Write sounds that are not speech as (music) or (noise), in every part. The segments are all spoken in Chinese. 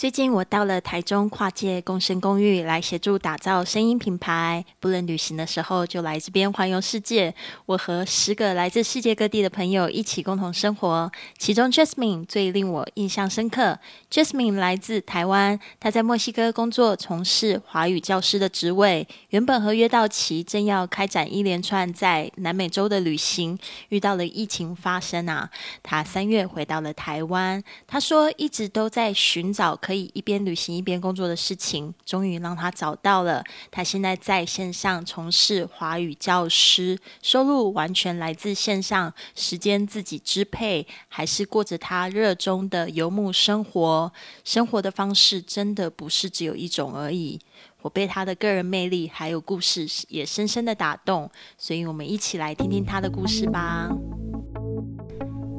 最近我到了台中跨界共生公寓来协助打造声音品牌，不能旅行的时候就来这边环游世界。我和十个来自世界各地的朋友一起共同生活，其中 Jasmine 最令我印象深刻。Jasmine 来自台湾，她在墨西哥工作，从事华语教师的职位。原本合约到期，正要开展一连串在南美洲的旅行，遇到了疫情发生啊。她三月回到了台湾，她说一直都在寻找。可以一边旅行一边工作的事情，终于让他找到了。他现在在线上从事华语教师，收入完全来自线上，时间自己支配，还是过着他热衷的游牧生活。生活的方式真的不是只有一种而已。我被他的个人魅力还有故事也深深的打动，所以我们一起来听听他的故事吧。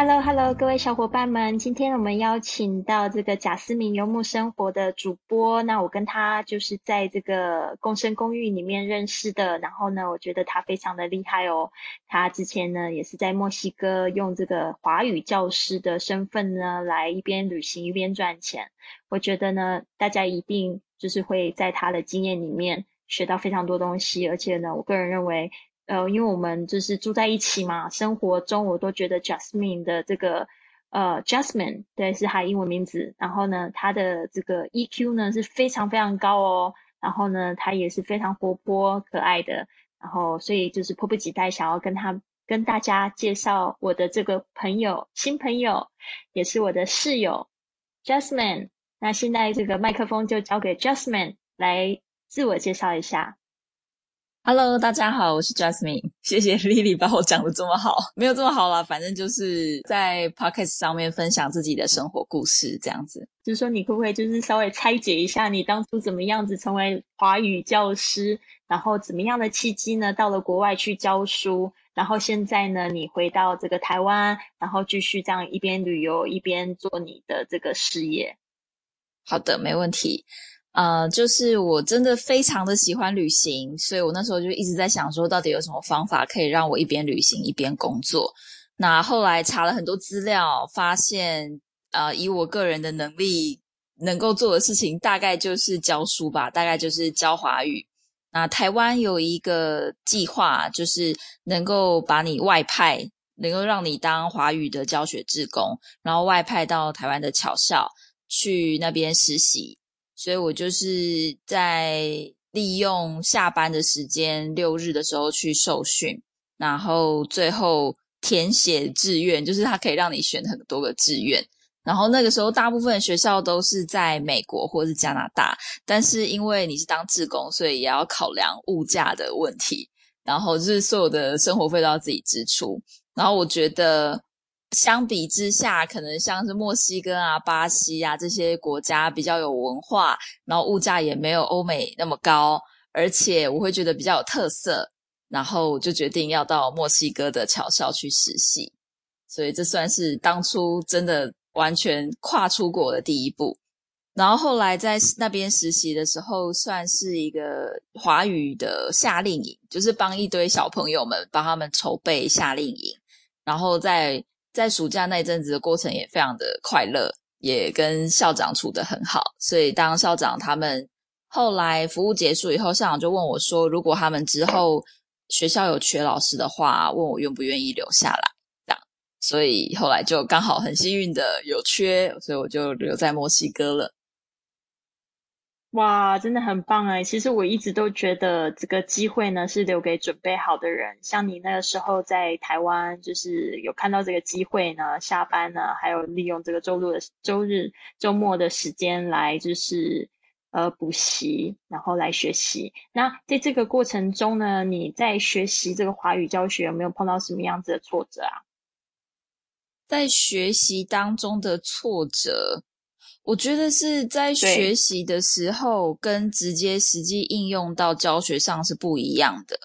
！Hello，Hello，各位小伙伴们，今天我们邀请到这个贾思明游牧生活的主播。那我跟他就是在这个共生公寓里面认识的。然后呢，我觉得他非常的厉害哦。他之前呢也是在墨西哥用这个华语教师的身份呢，来一边旅行一边赚钱。我觉得呢，大家一定就是会在他的经验里面学到非常多东西。而且呢，我个人认为。呃，因为我们就是住在一起嘛，生活中我都觉得 Jasmine 的这个呃 Jasmine 对是他英文名字，然后呢，他的这个 EQ 呢是非常非常高哦，然后呢，他也是非常活泼可爱的，然后所以就是迫不及待想要跟他跟大家介绍我的这个朋友新朋友，也是我的室友 Jasmine。那现在这个麦克风就交给 Jasmine 来自我介绍一下。Hello，大家好，我是 Jasmine。谢谢 Lily 把我讲的这么好，(laughs) 没有这么好啦，反正就是在 Podcast 上面分享自己的生活故事这样子。就是说，你可不可以就是稍微拆解一下，你当初怎么样子成为华语教师，然后怎么样的契机呢？到了国外去教书，然后现在呢，你回到这个台湾，然后继续这样一边旅游一边做你的这个事业。好的，没问题。呃，就是我真的非常的喜欢旅行，所以我那时候就一直在想说，到底有什么方法可以让我一边旅行一边工作。那后来查了很多资料，发现，呃，以我个人的能力能够做的事情，大概就是教书吧，大概就是教华语。那台湾有一个计划，就是能够把你外派，能够让你当华语的教学志工，然后外派到台湾的侨校去那边实习。所以我就是在利用下班的时间，六日的时候去受训，然后最后填写志愿，就是它可以让你选很多个志愿。然后那个时候，大部分学校都是在美国或是加拿大，但是因为你是当志工，所以也要考量物价的问题，然后就是所有的生活费都要自己支出。然后我觉得。相比之下，可能像是墨西哥啊、巴西啊这些国家比较有文化，然后物价也没有欧美那么高，而且我会觉得比较有特色，然后就决定要到墨西哥的侨校去实习。所以这算是当初真的完全跨出国的第一步。然后后来在那边实习的时候，算是一个华语的夏令营，就是帮一堆小朋友们帮他们筹备夏令营，然后在。在暑假那一阵子的过程也非常的快乐，也跟校长处得很好。所以当校长他们后来服务结束以后，校长就问我说：“如果他们之后学校有缺老师的话，问我愿不愿意留下来。”这样，所以后来就刚好很幸运的有缺，所以我就留在墨西哥了。哇，真的很棒哎！其实我一直都觉得这个机会呢是留给准备好的人。像你那个时候在台湾，就是有看到这个机会呢，下班呢，还有利用这个周六的周日、周末的时间来就是呃补习，然后来学习。那在这个过程中呢，你在学习这个华语教学有没有碰到什么样子的挫折啊？在学习当中的挫折。我觉得是在学习的时候，跟直接实际应用到教学上是不一样的。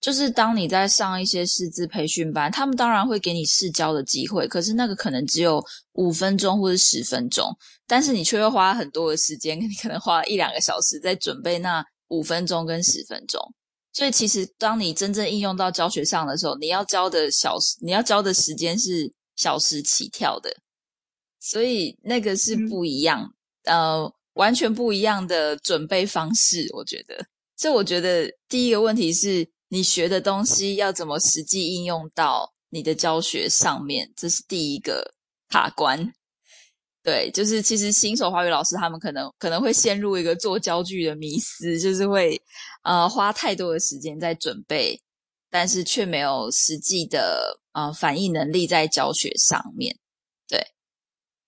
就是当你在上一些师资培训班，他们当然会给你试教的机会，可是那个可能只有五分钟或者十分钟，但是你却会花很多的时间，你可能花一两个小时在准备那五分钟跟十分钟。所以其实当你真正应用到教学上的时候，你要教的小时，你要教的时间是小时起跳的，所以那个是不一样，呃，完全不一样的准备方式。我觉得，所以我觉得第一个问题是。你学的东西要怎么实际应用到你的教学上面？这是第一个卡关。对，就是其实新手华语老师他们可能可能会陷入一个做教具的迷思，就是会呃花太多的时间在准备，但是却没有实际的呃反应能力在教学上面。对。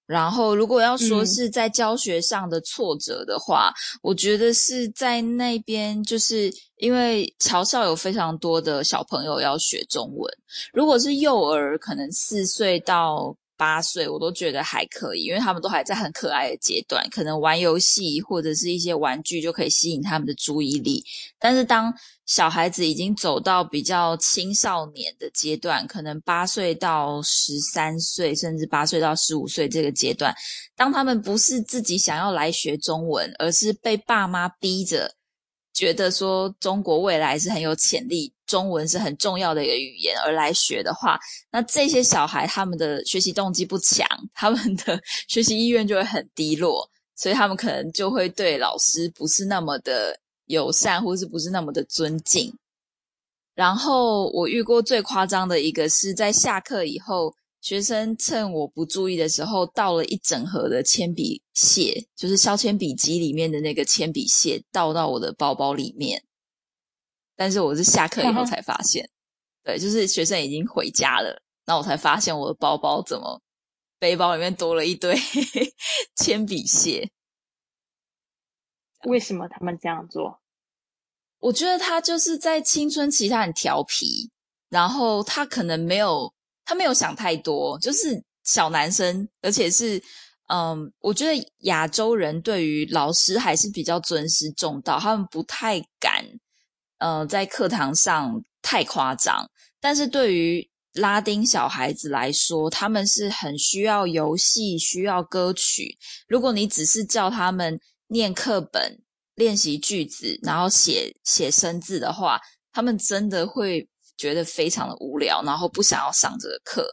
然后，如果要说是在教学上的挫折的话，我觉得是在那边，就是因为桥校有非常多的小朋友要学中文。如果是幼儿，可能四岁到。八岁我都觉得还可以，因为他们都还在很可爱的阶段，可能玩游戏或者是一些玩具就可以吸引他们的注意力。但是当小孩子已经走到比较青少年的阶段，可能八岁到十三岁，甚至八岁到十五岁这个阶段，当他们不是自己想要来学中文，而是被爸妈逼着。觉得说中国未来是很有潜力，中文是很重要的一个语言，而来学的话，那这些小孩他们的学习动机不强，他们的学习意愿就会很低落，所以他们可能就会对老师不是那么的友善，或是不是那么的尊敬。然后我遇过最夸张的一个是在下课以后。学生趁我不注意的时候，倒了一整盒的铅笔屑，就是削铅笔机里面的那个铅笔屑，倒到我的包包里面。但是我是下课以后才发现，对，就是学生已经回家了，那我才发现我的包包怎么背包里面多了一堆 (laughs) 铅笔屑。为什么他们这样做？我觉得他就是在青春期，他很调皮，然后他可能没有。他没有想太多，就是小男生，而且是，嗯，我觉得亚洲人对于老师还是比较尊师重道，他们不太敢，呃，在课堂上太夸张。但是对于拉丁小孩子来说，他们是很需要游戏，需要歌曲。如果你只是叫他们念课本、练习句子，然后写写生字的话，他们真的会。觉得非常的无聊，然后不想要上这个课，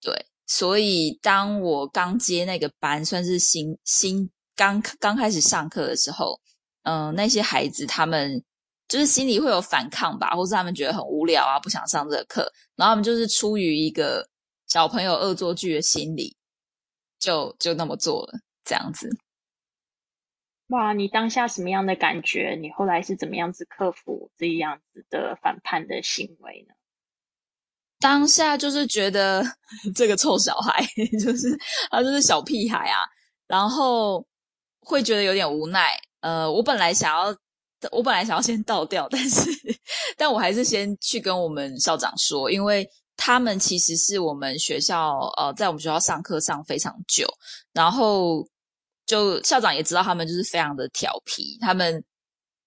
对，所以当我刚接那个班，算是新新刚刚开始上课的时候，嗯，那些孩子他们就是心里会有反抗吧，或是他们觉得很无聊啊，不想上这个课，然后他们就是出于一个小朋友恶作剧的心理，就就那么做了，这样子。哇，你当下什么样的感觉？你后来是怎么样子克服这样子的反叛的行为呢？当下就是觉得 (laughs) 这个臭小孩，(laughs) 就是他就是小屁孩啊，然后会觉得有点无奈。呃，我本来想要，我本来想要先倒掉，(laughs) 但是，但我还是先去跟我们校长说，因为他们其实是我们学校，呃，在我们学校上课上非常久，然后。就校长也知道他们就是非常的调皮，他们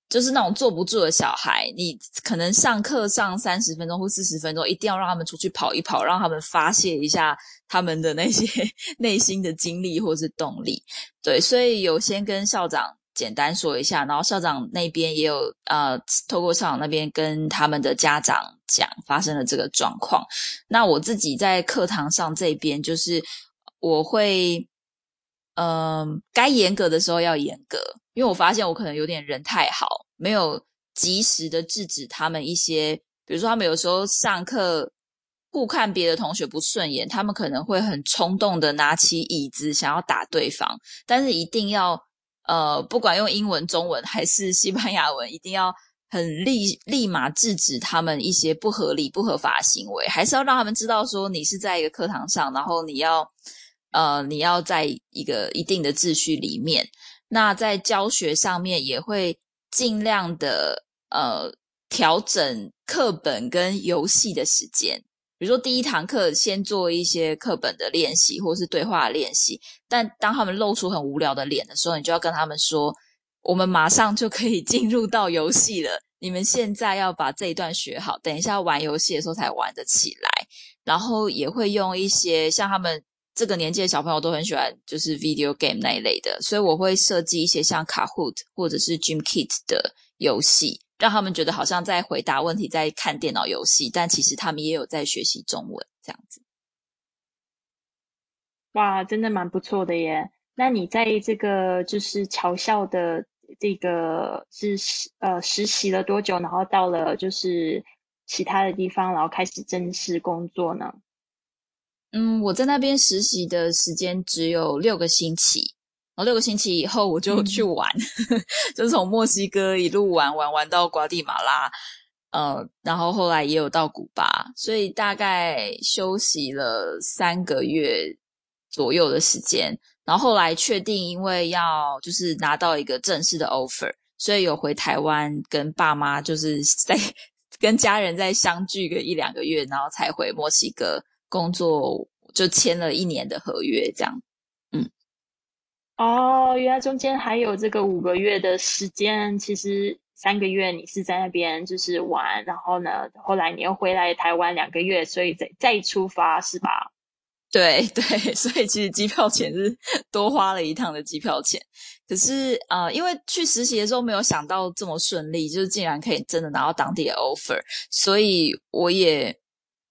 就是那种坐不住的小孩。你可能上课上三十分钟或四十分钟，一定要让他们出去跑一跑，让他们发泄一下他们的那些 (laughs) 内心的精力或是动力。对，所以有先跟校长简单说一下，然后校长那边也有呃，透过校长那边跟他们的家长讲发生了这个状况。那我自己在课堂上这边就是我会。嗯，该严格的时候要严格，因为我发现我可能有点人太好，没有及时的制止他们一些，比如说他们有时候上课互看别的同学不顺眼，他们可能会很冲动的拿起椅子想要打对方，但是一定要呃，不管用英文、中文还是西班牙文，一定要很立立马制止他们一些不合理、不合法行为，还是要让他们知道说你是在一个课堂上，然后你要。呃，你要在一个一定的秩序里面，那在教学上面也会尽量的呃调整课本跟游戏的时间。比如说第一堂课先做一些课本的练习，或是对话练习，但当他们露出很无聊的脸的时候，你就要跟他们说，我们马上就可以 (laughs) 进入到游戏了。你们现在要把这一段学好，等一下玩游戏的时候才玩得起来。然后也会用一些像他们这个年纪的小朋友都很喜欢，就是 video game 那一类的，所以我会设计一些像 Kahoot 或者是 Gym Kit 的游戏。让他们觉得好像在回答问题，在看电脑游戏，但其实他们也有在学习中文，这样子。哇，真的蛮不错的耶！那你在这个就是侨校的这个是呃实习了多久？然后到了就是其他的地方，然后开始正式工作呢？嗯，我在那边实习的时间只有六个星期。然后六个星期以后，我就去玩，(laughs) 就从墨西哥一路玩玩玩到瓜地马拉，呃，然后后来也有到古巴，所以大概休息了三个月左右的时间。然后后来确定，因为要就是拿到一个正式的 offer，所以有回台湾跟爸妈就是在 (laughs) 跟家人再相聚个一两个月，然后才回墨西哥工作，就签了一年的合约这样。哦，原来中间还有这个五个月的时间，其实三个月你是在那边就是玩，然后呢，后来你又回来台湾两个月，所以再再出发是吧？对 (laughs) 对，所以其实机票钱是多花了一趟的机票钱。可是呃，因为去实习的时候没有想到这么顺利，就是竟然可以真的拿到当地的 offer，所以我也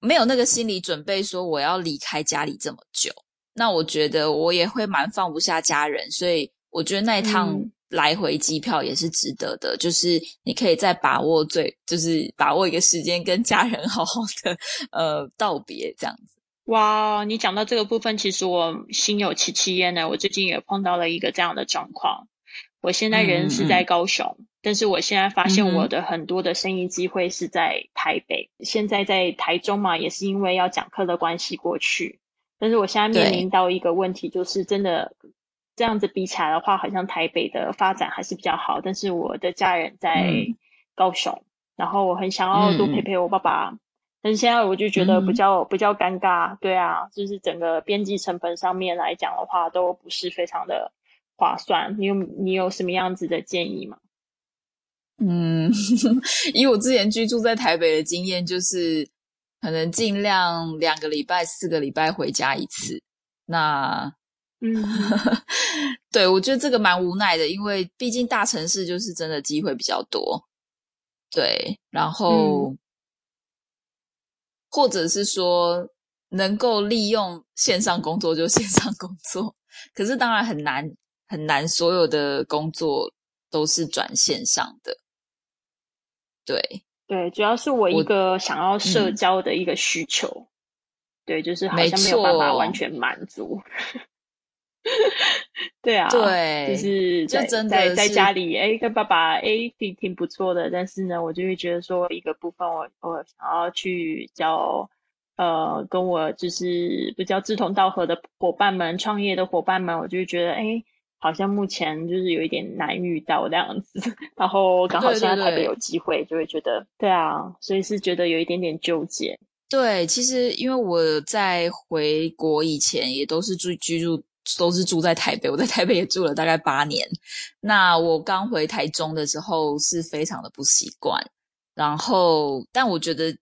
没有那个心理准备说我要离开家里这么久。那我觉得我也会蛮放不下家人，所以我觉得那一趟来回机票也是值得的。就是你可以再把握最，就是把握一个时间跟家人 (laughs) 好好的呃道别这样子。哇，你讲到这个部分，其实我心有戚戚焉呢。我最近也碰到了一个这样的状况。我现在人是在高雄，但是我现在发现我的很多的生意机会是在台北。现在在台中嘛，也是因为要讲课的关系过去。但是我现在面临到一个问题，就是真的这样子比起来的话，好像台北的发展还是比较好。但是我的家人在高雄，然后我很想要多陪陪我爸爸，但是现在我就觉得比较比较尴尬。对啊，就是整个边际成本上面来讲的话，都不是非常的划算。你有你有什么样子的建议吗？嗯，(laughs) 以我之前居住在台北的经验，就是。可能尽量两个礼拜、四个礼拜回家一次。那，嗯，(laughs) 对我觉得这个蛮无奈的，因为毕竟大城市就是真的机会比较多。对，然后，或者是说能够利用线上工作就线上工作，可是当然很难很难，所有的工作都是转线上的。对。对，主要是我一个想要社交的一个需求，对，就是好像没有办法完全满足。(laughs) 对啊，对，就是在在在家里，哎，跟爸爸，哎，挺挺不错的。但是呢，我就会觉得说，一个部分，我我想要去交，呃，跟我就是比较志同道合的伙伴们，创业的伙伴们，我就会觉得，哎。好像目前就是有一点难遇到这样子，然后刚好现在台北有机会，就会觉得对啊，所以是觉得有一点点纠结。对，其实因为我在回国以前也都是住居住，都是住在台北，我在台北也住了大概八年。那我刚回台中的时候是非常的不习惯，然后但我觉得。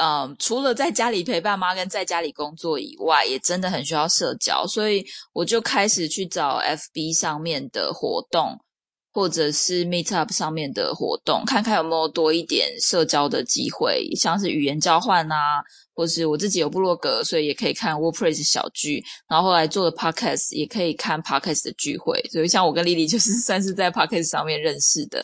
嗯，除了在家里陪爸妈跟在家里工作以外，也真的很需要社交，所以我就开始去找 FB 上面的活动，或者是 Meetup 上面的活动，看看有没有多一点社交的机会，像是语言交换啊，或是我自己有部落格，所以也可以看 WordPress 小聚，然后后来做的 Podcast 也可以看 Podcast 的聚会，所以像我跟丽丽就是 (laughs) 算是在 Podcast 上面认识的，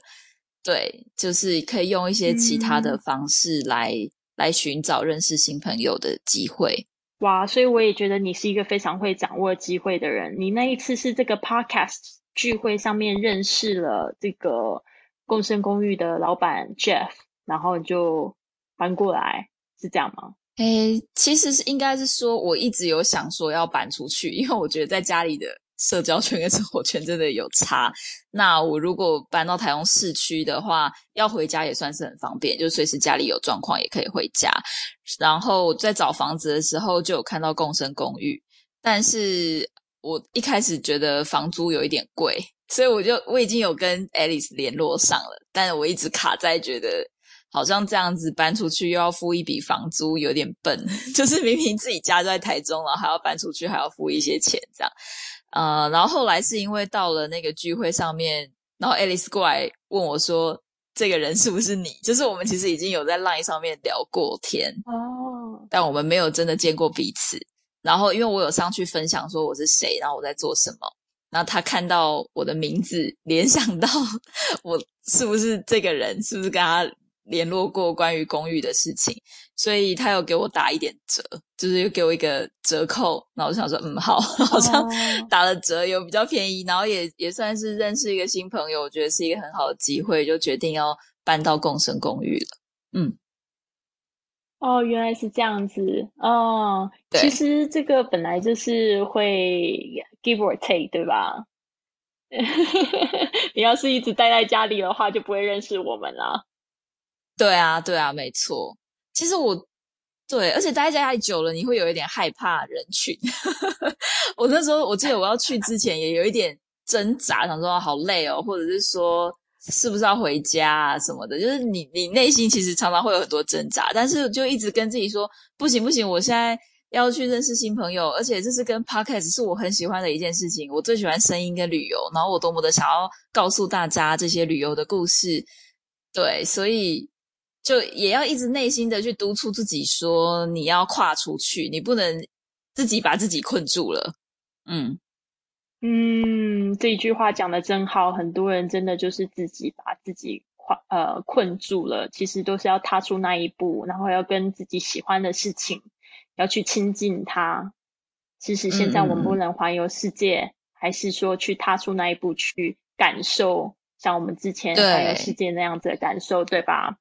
对，就是可以用一些其他的方式来。来寻找认识新朋友的机会，哇！所以我也觉得你是一个非常会掌握机会的人。你那一次是这个 podcast 聚会上面认识了这个共生公寓的老板 Jeff，然后就搬过来，是这样吗？诶，其实是应该是说，我一直有想说要搬出去，因为我觉得在家里的社交圈 (laughs) 跟生活圈真的有差。那我如果搬到台中市区的话，要回家也算是很方便，就随时家里有状况也可以回家。然后在找房子的时候就有看到共生公寓，但是我一开始觉得房租有一点贵，所以我就我已经有跟 Alice 联络上了，但我一直卡在觉得。好像这样子搬出去又要付一笔房租，有点笨。(laughs) 就是明明自己家在台中了，还要搬出去，还要付一些钱，这样。呃，然后后来是因为到了那个聚会上面，然后 Alice 过来问我说：“这个人是不是你？”就是我们其实已经有在 Line 上面聊过天哦，但我们没有真的见过彼此。然后因为我有上去分享说我是谁，然后我在做什么，然后他看到我的名字，联想到 (laughs) 我是不是这个人，是不是跟他。联络过关于公寓的事情，所以他有给我打一点折，就是又给我一个折扣。然后我想说，嗯，好，(laughs) 好像打了折有比较便宜，然后也也算是认识一个新朋友，我觉得是一个很好的机会，就决定要搬到共生公寓了。嗯，哦，原来是这样子哦。其实这个本来就是会 give or take，对吧？(laughs) 你要是一直待在家里的话，就不会认识我们了。对啊，对啊，没错。其实我对，而且待在家里久了，你会有一点害怕人群。(laughs) 我那时候我记得我要去之前也有一点挣扎，想说好累哦，或者是说是不是要回家啊什么的。就是你你内心其实常常会有很多挣扎，但是就一直跟自己说不行不行，我现在要去认识新朋友，而且这是跟 podcast 是我很喜欢的一件事情。我最喜欢声音跟旅游，然后我多么的想要告诉大家这些旅游的故事。对，所以。就也要一直内心的去督促自己，说你要跨出去，你不能自己把自己困住了。嗯嗯，这一句话讲的真好，很多人真的就是自己把自己困呃困住了，其实都是要踏出那一步，然后要跟自己喜欢的事情要去亲近它。其实现在我们不能环游世界，还是说去踏出那一步去感受，像我们之前环游世界那样子的感受，对吧？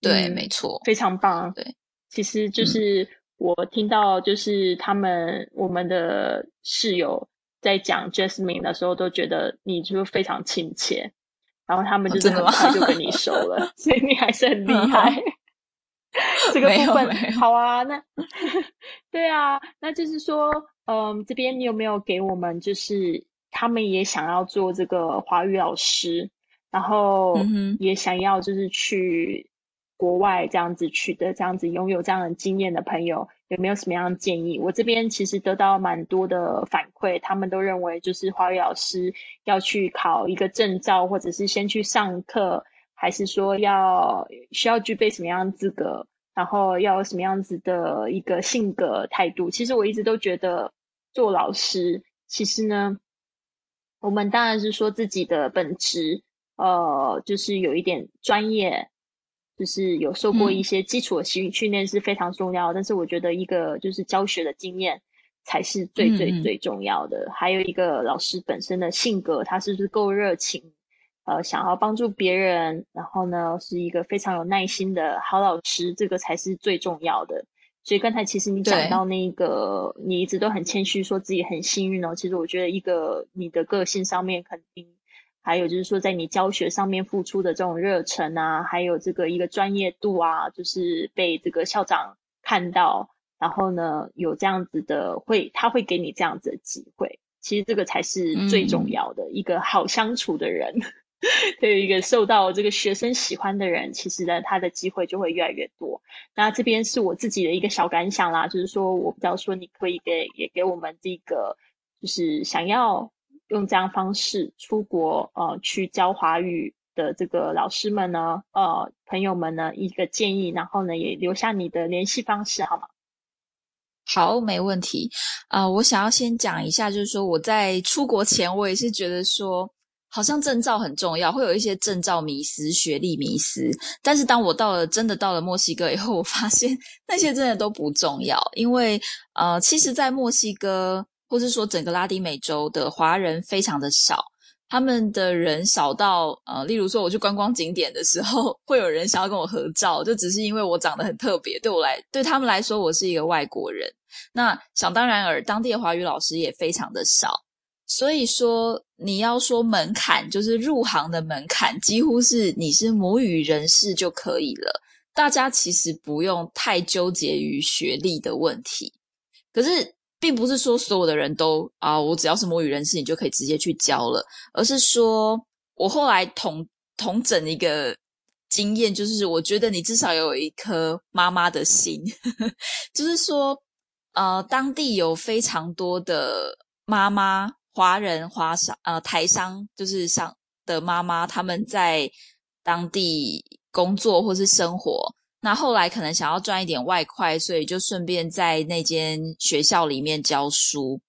对，没错，非常棒。对，其实就是我听到，就是他们我们的室友在讲 Jasmine 的时候，都觉得你就非常亲切，然后他们就是很快就跟你熟了，(laughs) 所以你还是很厉害。这个部分好啊，那 (laughs) 对啊，那就是说，嗯，这边你有没有给我们，就是他们也想要做这个华语老师，然后也想要就是去。国外这样子取得这样子拥有这样的经验的朋友，有没有什么样的建议？我这边其实得到蛮多的反馈，他们都认为就是华语老师要去考一个证照，或者是先去上课，还是说要需要具备什么样资格，然后要什么样子的一个性格态度？其实我一直都觉得做老师，其实呢，我们当然是说自己的本职，呃，就是有一点专业。就是有受过一些基础的训训练是非常重要，但是我觉得一个就是教学的经验才是最最最重要的。还有一个老师本身的性格，他是不是够热情，呃，想要帮助别人，然后呢是一个非常有耐心的好老师，这个才是最重要的。所以刚才其实你讲到那个，你一直都很谦虚，说自己很幸运哦。其实我觉得一个你的个性上面肯定。还有就是说，在你教学上面付出的这种热忱啊，还有这个一个专业度啊，就是被这个校长看到，然后呢，有这样子的会，他会给你这样子的机会。其实这个才是最重要的一个好相处的人，(laughs) 对一个受到这个学生喜欢的人，其实呢，他的机会就会越来越多。那这边是我自己的一个小感想啦，就是说我比较说，你可以给也给我们这个，就是想要。用这样方式出国，呃，去教华语的这个老师们呢，呃，朋友们呢，一个建议，然后呢，也留下你的联系方式，好吗？好，没问题。啊，我想要先讲一下，就是说我在出国前，我也是觉得说，好像证照很重要，会有一些证照迷思、学历迷思。但是当我到了真的到了墨西哥以后，我发现 (laughs) 那些真的都不重要，因为呃，其实，在墨西哥。或是说整个拉丁美洲的华人非常的少，他们的人少到呃，例如说我去观光景点的时候，(laughs) 会有人想要跟我合照，就只是因为我长得很特别，对我来对他们来说我是一个外国人。那想当然尔，当地的华语老师也非常的少。所以说，你要说门槛，就是入行的门槛，几乎是你是母语人士就可以了。大家其实不用太纠结于学历的问题。可是，并不是说所有的人都啊，我只要是母语人士，你就可以直接去教了。而是说，我后来统统整一个经验，就是我觉得你至少有一颗妈妈的心，(laughs) 就是说，呃，当地有非常多的妈妈。华人、华商、呃，台商就是上的妈妈，他们在当地工作或是生活，那后来可能想要赚一点外快，所以就顺便在那间学校里面教书。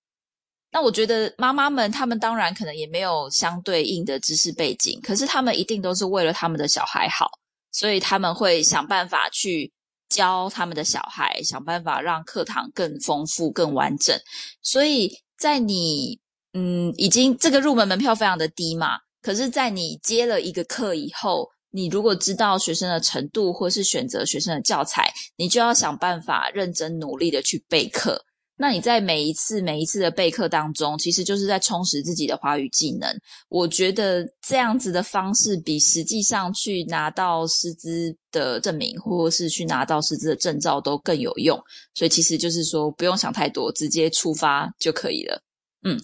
那我觉得妈妈们，他们当然可能也没有相对应的知识背景，可是他们一定都是为了他们的小孩好，所以他们会想办法去教他们的小孩，想办法让课堂更丰富、更完整。所以在你。嗯，已经这个入门门票非常的低嘛。可是，在你接了一个课以后，你如果知道学生的程度，或是选择学生的教材，你就要想办法认真努力的去备课。那你在每一次每一次的备课当中，其实就是在充实自己的华语技能。我觉得这样子的方式，比实际上去拿到师资的证明，或是去拿到师资的证照都更有用。所以，其实就是说，不用想太多，直接出发就可以了。嗯，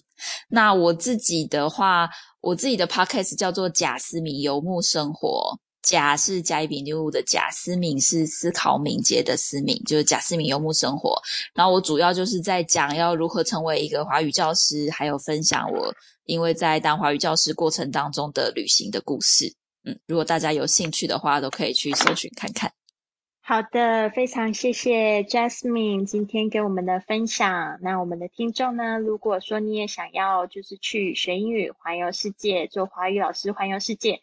那我自己的话，我自己的 podcast 叫做贾思敏游牧生活。贾是甲乙丙丁戊的贾，思敏是思考敏捷的思敏，就是贾思敏游牧生活。然后我主要就是在讲要如何成为一个华语教师，还有分享我因为在当华语教师过程当中的旅行的故事。嗯，如果大家有兴趣的话，都可以去搜寻看看。好的，非常谢谢 Jasmine 今天给我们的分享。那我们的听众呢，如果说你也想要就是去学英语环游世界，做华语老师环游世界，